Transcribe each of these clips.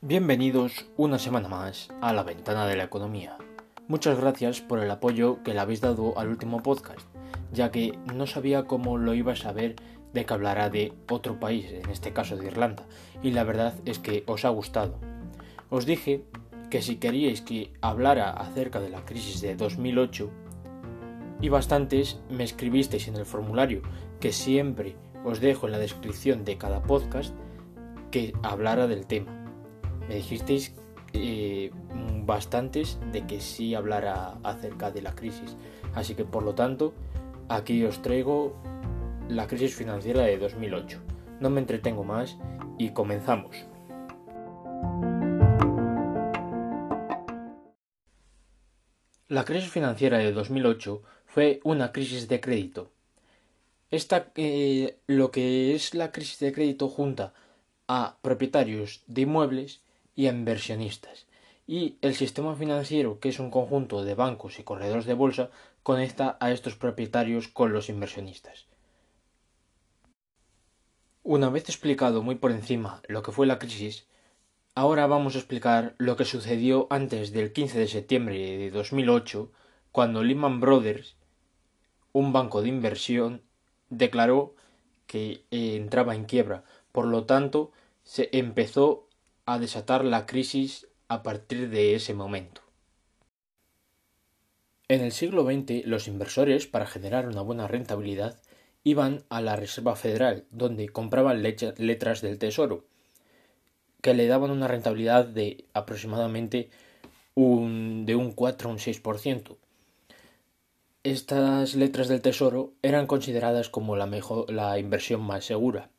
Bienvenidos una semana más a la ventana de la economía. Muchas gracias por el apoyo que le habéis dado al último podcast, ya que no sabía cómo lo iba a saber de que hablará de otro país, en este caso de Irlanda, y la verdad es que os ha gustado. Os dije que si queríais que hablara acerca de la crisis de 2008, y bastantes me escribisteis en el formulario que siempre os dejo en la descripción de cada podcast que hablara del tema. Me dijisteis eh, bastantes de que sí hablara acerca de la crisis. Así que por lo tanto, aquí os traigo la crisis financiera de 2008. No me entretengo más y comenzamos. La crisis financiera de 2008 fue una crisis de crédito. Esta, eh, lo que es la crisis de crédito junta a propietarios de inmuebles y a inversionistas. Y el sistema financiero, que es un conjunto de bancos y corredores de bolsa, conecta a estos propietarios con los inversionistas. Una vez explicado muy por encima lo que fue la crisis, ahora vamos a explicar lo que sucedió antes del 15 de septiembre de 2008, cuando Lehman Brothers, un banco de inversión, declaró que eh, entraba en quiebra. Por lo tanto, se empezó a desatar la crisis a partir de ese momento. En el siglo XX, los inversores, para generar una buena rentabilidad, iban a la Reserva Federal, donde compraban letras del Tesoro, que le daban una rentabilidad de aproximadamente un, de un 4 a un 6%. Estas letras del Tesoro eran consideradas como la, mejor, la inversión más segura,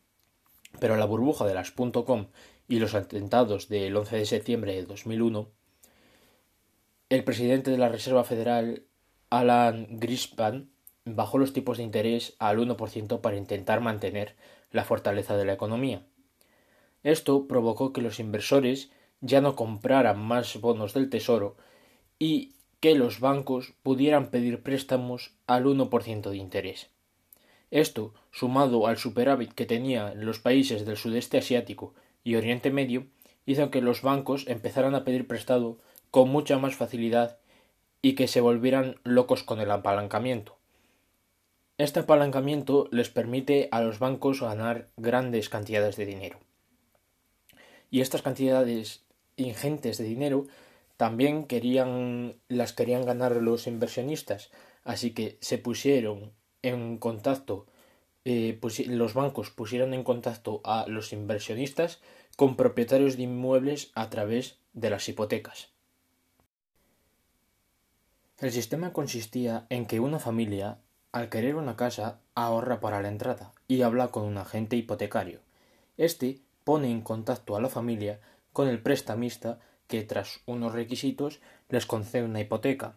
pero la burbuja de las .com y los atentados del 11 de septiembre de 2001, el presidente de la Reserva Federal, Alan Greenspan, bajó los tipos de interés al 1% para intentar mantener la fortaleza de la economía. Esto provocó que los inversores ya no compraran más bonos del Tesoro y que los bancos pudieran pedir préstamos al 1% de interés. Esto, sumado al superávit que tenían los países del sudeste asiático y Oriente Medio, hizo que los bancos empezaran a pedir prestado con mucha más facilidad y que se volvieran locos con el apalancamiento. Este apalancamiento les permite a los bancos ganar grandes cantidades de dinero. Y estas cantidades ingentes de dinero también querían las querían ganar los inversionistas, así que se pusieron en contacto eh, los bancos pusieron en contacto a los inversionistas con propietarios de inmuebles a través de las hipotecas. El sistema consistía en que una familia al querer una casa, ahorra para la entrada y habla con un agente hipotecario. Este pone en contacto a la familia con el prestamista que, tras unos requisitos, les concede una hipoteca.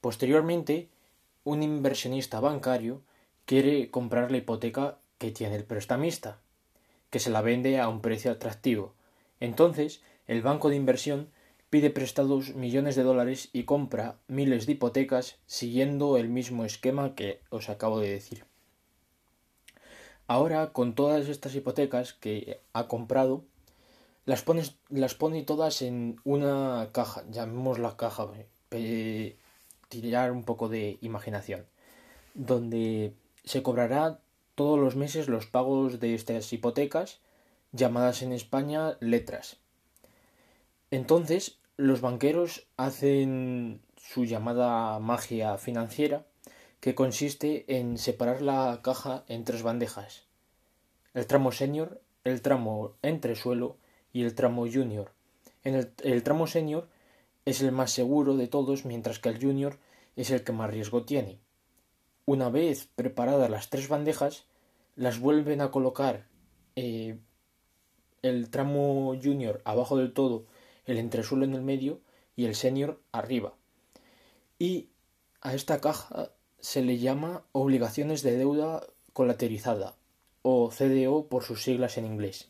Posteriormente, un inversionista bancario quiere comprar la hipoteca que tiene el prestamista, que se la vende a un precio atractivo. Entonces, el banco de inversión pide prestados millones de dólares y compra miles de hipotecas siguiendo el mismo esquema que os acabo de decir. Ahora, con todas estas hipotecas que ha comprado, las, pone todas en una caja, llamémosla caja, tirar un poco de imaginación, donde se cobrará todos los meses los pagos de estas hipotecas, llamadas en España letras. Entonces, los banqueros hacen su llamada magia financiera, que consiste en separar la caja en tres bandejas. El tramo senior, el tramo entresuelo y el tramo junior. En el, tramo senior es el más seguro de todos, mientras que el junior es el que más riesgo tiene. Una vez preparadas las tres bandejas, las vuelven a colocar eh, el tramo junior abajo del todo el entresuelo en el medio y el senior arriba. Y a esta caja se le llama obligaciones de deuda colateralizada o CDO por sus siglas en inglés.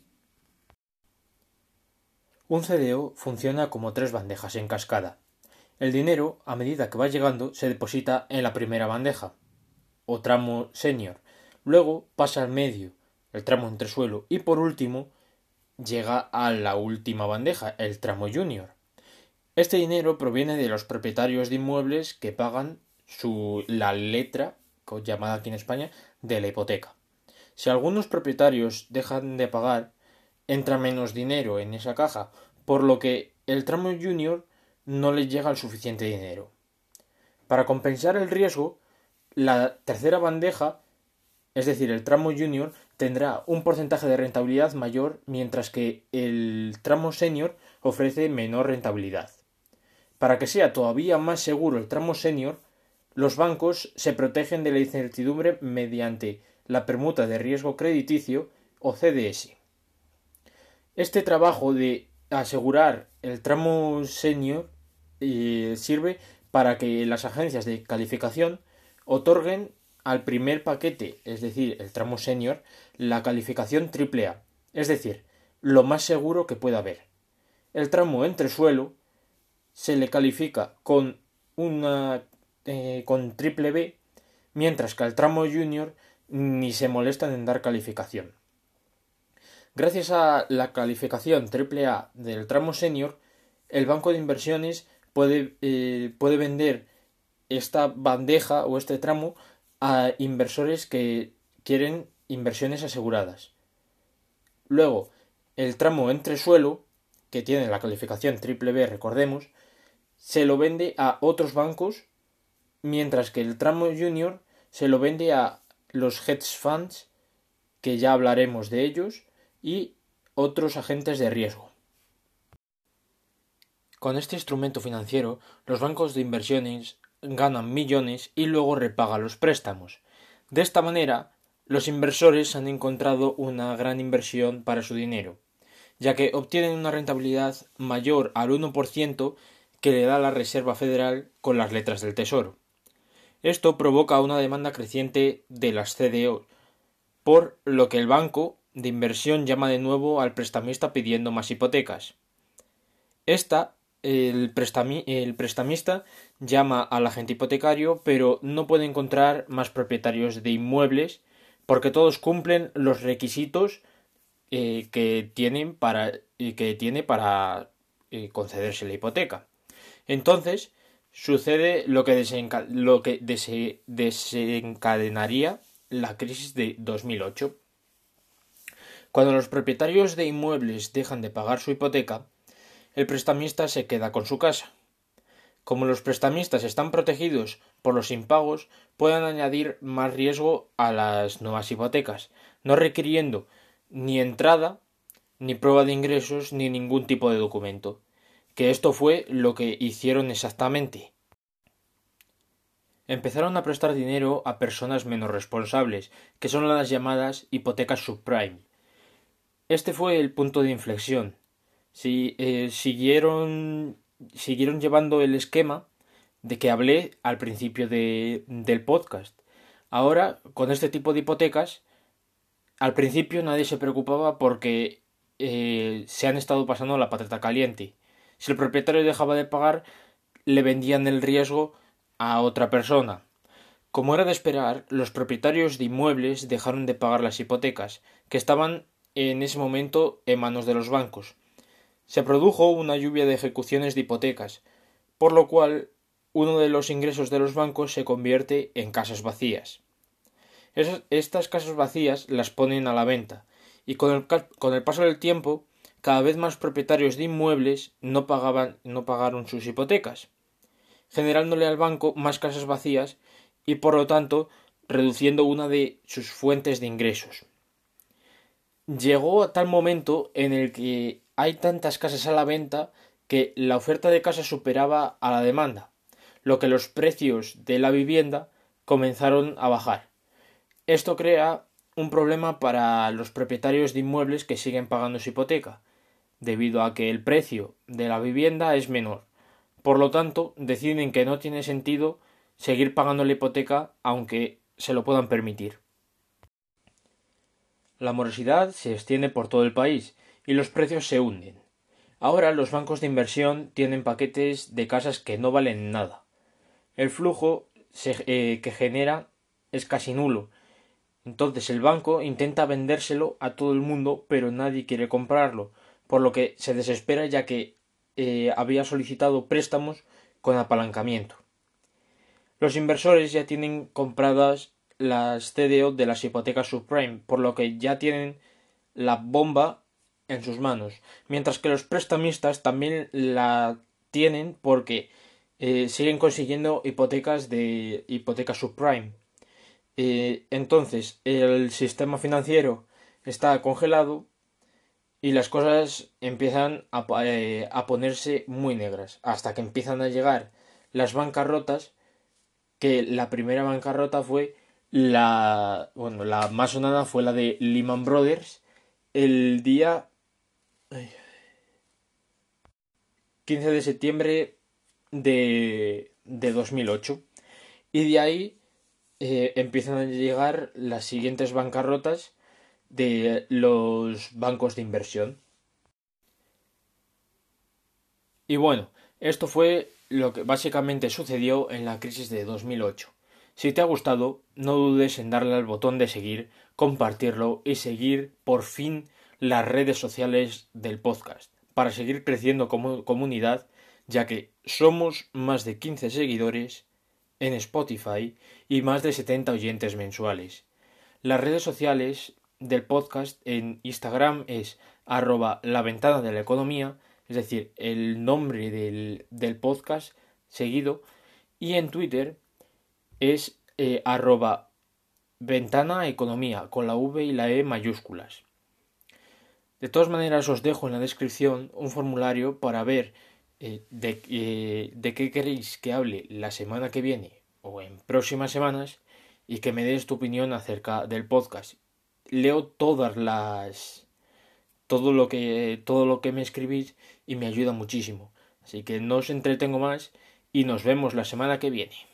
Un CDO funciona como tres bandejas en cascada. El dinero, a medida que va llegando, se deposita en la primera bandeja, o tramo senior, luego pasa al medio, el tramo entresuelo, y por último llega a la última bandeja, el tramo junior. Este dinero proviene de los propietarios de inmuebles que pagan su, la letra, llamada aquí en España, de la hipoteca. Si algunos propietarios dejan de pagar, entra menos dinero en esa caja, por lo que el tramo junior no les llega el suficiente dinero. Para compensar el riesgo, la tercera bandeja, es decir, el tramo junior, tendrá un porcentaje de rentabilidad mayor, mientras que el tramo senior ofrece menor rentabilidad. Para que sea todavía más seguro el tramo senior, los bancos se protegen de la incertidumbre mediante la permuta de riesgo crediticio o CDS. Este trabajo de asegurar el tramo senior eh, sirve para que las agencias de calificación otorguen al primer paquete, es decir, el tramo senior, la calificación AAA, es decir, lo más seguro que pueda haber. El tramo entresuelo se le califica con una eh, con triple B, mientras que al tramo junior ni se molestan en dar calificación. Gracias a la calificación AAA del tramo senior, el banco de inversiones puede, eh, puede vender esta bandeja o este tramo a inversores que quieren inversiones aseguradas. Luego, el tramo entre suelo, que tiene la calificación triple B, recordemos, se lo vende a otros bancos, mientras que el tramo junior se lo vende a los hedge funds, que ya hablaremos de ellos, y otros agentes de riesgo. Con este instrumento financiero, los bancos de inversiones ganan millones y luego repagan los préstamos. De esta manera, los inversores han encontrado una gran inversión para su dinero, ya que obtienen una rentabilidad mayor al 1% que le da la Reserva Federal con las letras del Tesoro. Esto provoca una demanda creciente de las CDO, por lo que el banco de inversión llama de nuevo al prestamista pidiendo más hipotecas. Esta, el, prestamista llama al agente hipotecario, pero no puede encontrar más propietarios de inmuebles porque todos cumplen los requisitos eh, que tienen para tiene para eh, concederse la hipoteca. Entonces sucede lo que, desencadenaría la crisis de 2008 cuando los propietarios de inmuebles dejan de pagar su hipoteca, el prestamista se queda con su casa. Como los prestamistas están protegidos por los impagos, pueden añadir más riesgo a las nuevas hipotecas, no requiriendo ni entrada, ni prueba de ingresos, ni ningún tipo de documento. Que esto fue lo que hicieron exactamente. Empezaron a prestar dinero a personas menos responsables, que son las llamadas hipotecas subprime, este fue el punto de inflexión. Si, eh, siguieron, siguieron llevando el esquema de que hablé al principio de, del podcast. Ahora, con este tipo de hipotecas, al principio nadie se preocupaba porque eh, se han estado pasando la patata caliente. Si el propietario dejaba de pagar, le vendían el riesgo a otra persona. Como era de esperar, los propietarios de inmuebles dejaron de pagar las hipotecas, que estaban en ese momento en manos de los bancos. Se produjo una lluvia de ejecuciones de hipotecas, por lo cual uno de los ingresos de los bancos se convierte en casas vacías. estas casas vacías las ponen a la venta y con el, paso del tiempo cada vez más propietarios de inmuebles no pagaban no pagaron sus hipotecas, generándole al banco más casas vacías y por lo tanto reduciendo una de sus fuentes de ingresos llegó a tal momento en el que hay tantas casas a la venta que la oferta de casas superaba a la demanda, lo que los precios de la vivienda comenzaron a bajar. Esto crea un problema para los propietarios de inmuebles que siguen pagando su hipoteca, debido a que el precio de la vivienda es menor. Por lo tanto, deciden que no tiene sentido seguir pagando la hipoteca aunque se lo puedan permitir. La morosidad se extiende por todo el país y los precios se hunden. Ahora los bancos de inversión tienen paquetes de casas que no valen nada. El flujo eh, que genera es casi nulo Entonces el banco intenta vendérselo a todo el mundo, pero nadie quiere comprarlo, por lo que se desespera ya que eh, había solicitado préstamos con apalancamiento. Los inversores ya tienen compradas las CDO de las hipotecas subprime, por lo que ya tienen la bomba en sus manos, mientras que los prestamistas también la tienen porque eh, siguen consiguiendo hipotecas de hipotecas subprime. Eh, entonces, el sistema financiero está congelado y las cosas empiezan a, eh, a, ponerse muy negras hasta que empiezan a llegar las bancarrotas que la primera bancarrota fue la bueno la más sonada fue la de Lehman Brothers el día 15 de septiembre de, de 2008 y de ahí eh, empiezan a llegar las siguientes bancarrotas de los bancos de inversión. Y bueno, esto fue lo que básicamente sucedió en la crisis de 2008. Si te ha gustado, no dudes en darle al botón de seguir, compartirlo y seguir por fin las redes sociales del podcast para seguir creciendo como comunidad, ya que somos más de 15 seguidores en Spotify y más de 70 oyentes mensuales. Las redes sociales del podcast en Instagram es arroba la ventana de la economía, es decir, el nombre del, del podcast seguido, y en Twitter es eh, arroba ventana economía con la V y la E mayúsculas. De todas maneras os dejo en la descripción un formulario para ver eh, de, eh, de qué queréis que hable la semana que viene o en próximas semanas y que me des tu opinión acerca del podcast. Leo todas las todo lo que todo lo que me escribís y me ayuda muchísimo. Así que no os entretengo más y nos vemos la semana que viene.